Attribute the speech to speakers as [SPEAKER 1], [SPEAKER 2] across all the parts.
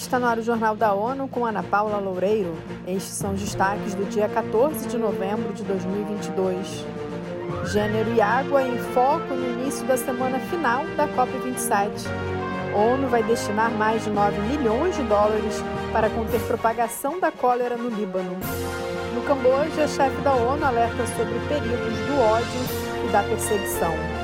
[SPEAKER 1] Está no ar o Jornal da ONU com Ana Paula Loureiro. Estes são os destaques do dia 14 de novembro de 2022. Gênero e água em foco no início da semana final da COP27. ONU vai destinar mais de 9 milhões de dólares para conter propagação da cólera no Líbano. No Camboja, a chefe da ONU alerta sobre perigos do ódio e da perseguição.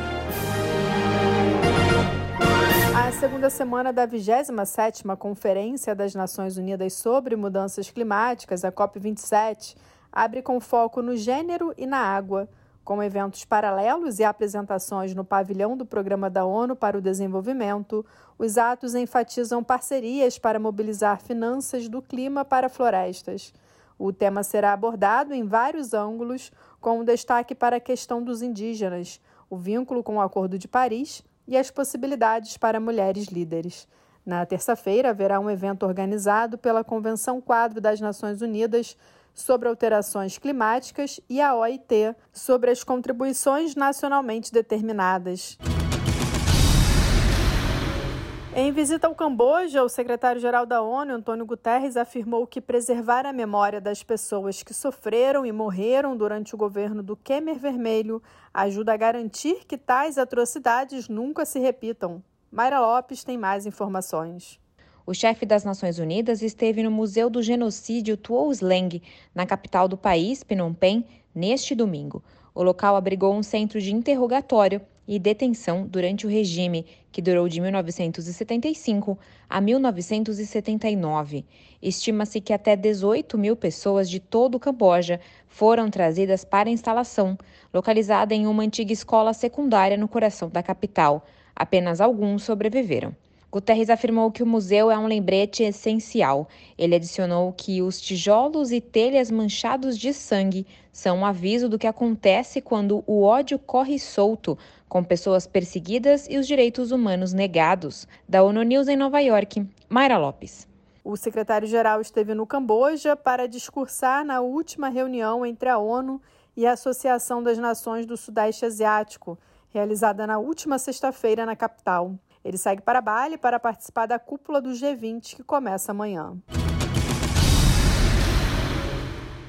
[SPEAKER 1] Segunda semana da 27ª Conferência das Nações Unidas sobre Mudanças Climáticas, a COP27, abre com foco no gênero e na água, com eventos paralelos e apresentações no pavilhão do Programa da ONU para o Desenvolvimento, os atos enfatizam parcerias para mobilizar finanças do clima para florestas. O tema será abordado em vários ângulos, com um destaque para a questão dos indígenas, o vínculo com o Acordo de Paris e as possibilidades para mulheres líderes. Na terça-feira, haverá um evento organizado pela Convenção Quadro das Nações Unidas sobre alterações climáticas e a OIT sobre as contribuições nacionalmente determinadas. Em visita ao Camboja, o secretário-geral da ONU, Antônio Guterres, afirmou que preservar a memória das pessoas que sofreram e morreram durante o governo do Khmer Vermelho ajuda a garantir que tais atrocidades nunca se repitam. Mayra Lopes tem mais informações.
[SPEAKER 2] O chefe das Nações Unidas esteve no Museu do Genocídio Tuol Sleng, na capital do país, Phnom Penh, neste domingo. O local abrigou um centro de interrogatório e detenção durante o regime, que durou de 1975 a 1979. Estima-se que até 18 mil pessoas de todo o Camboja foram trazidas para a instalação, localizada em uma antiga escola secundária no coração da capital. Apenas alguns sobreviveram. Guterres afirmou que o museu é um lembrete essencial. Ele adicionou que os tijolos e telhas manchados de sangue são um aviso do que acontece quando o ódio corre solto, com pessoas perseguidas e os direitos humanos negados. Da ONU News em Nova York, Mayra Lopes.
[SPEAKER 1] O secretário-geral esteve no Camboja para discursar na última reunião entre a ONU e a Associação das Nações do Sudeste Asiático, realizada na última sexta-feira na capital. Ele segue para Bali para participar da cúpula do G20 que começa amanhã.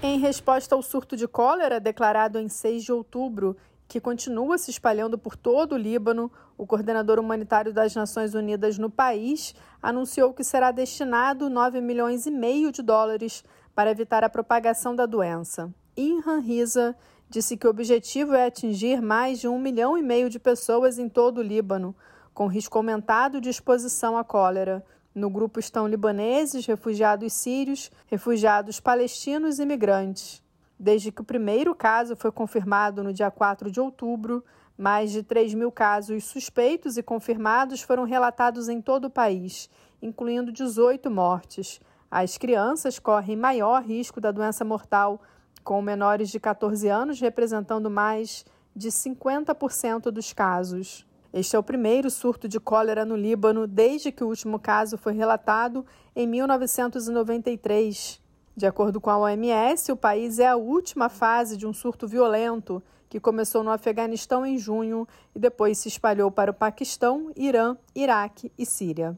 [SPEAKER 1] Em resposta ao surto de cólera declarado em 6 de outubro, que continua se espalhando por todo o Líbano, o coordenador humanitário das Nações Unidas no país anunciou que será destinado 9 milhões e meio de dólares para evitar a propagação da doença. Inhan Riza disse que o objetivo é atingir mais de um milhão e meio de pessoas em todo o Líbano, com risco aumentado de exposição à cólera. No grupo estão libaneses, refugiados sírios, refugiados palestinos e imigrantes. Desde que o primeiro caso foi confirmado no dia 4 de outubro, mais de 3 mil casos suspeitos e confirmados foram relatados em todo o país, incluindo 18 mortes. As crianças correm maior risco da doença mortal, com menores de 14 anos representando mais de 50% dos casos. Este é o primeiro surto de cólera no Líbano desde que o último caso foi relatado em 1993. De acordo com a OMS, o país é a última fase de um surto violento que começou no Afeganistão em junho e depois se espalhou para o Paquistão, Irã, Iraque e Síria.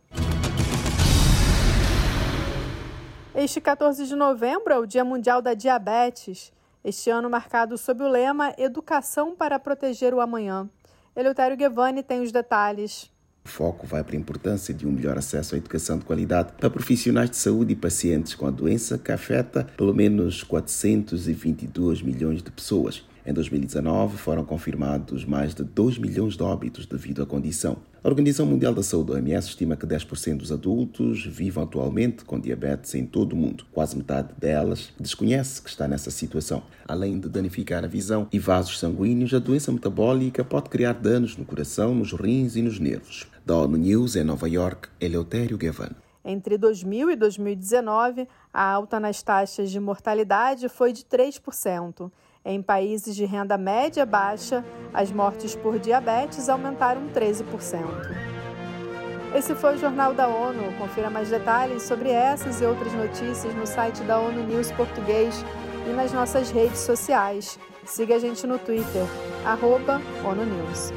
[SPEAKER 1] Este 14 de novembro é o Dia Mundial da Diabetes, este ano marcado sob o lema Educação para proteger o amanhã. Eleutério Guevani tem os detalhes.
[SPEAKER 3] O foco vai para a importância de um melhor acesso à educação de qualidade para profissionais de saúde e pacientes com a doença que afeta pelo menos 422 milhões de pessoas. Em 2019, foram confirmados mais de 2 milhões de óbitos devido à condição. A Organização Mundial da Saúde, OMS, estima que 10% dos adultos vivam atualmente com diabetes em todo o mundo. Quase metade delas desconhece que está nessa situação. Além de danificar a visão e vasos sanguíneos, a doença metabólica pode criar danos no coração, nos rins e nos nervos. Da ONU News, em Nova York, Eleutério Gavan.
[SPEAKER 1] Entre 2000 e 2019, a alta nas taxas de mortalidade foi de 3%. Em países de renda média baixa, as mortes por diabetes aumentaram 13%. Esse foi o Jornal da ONU. Confira mais detalhes sobre essas e outras notícias no site da ONU News Português e nas nossas redes sociais. Siga a gente no Twitter, arroba ONU News.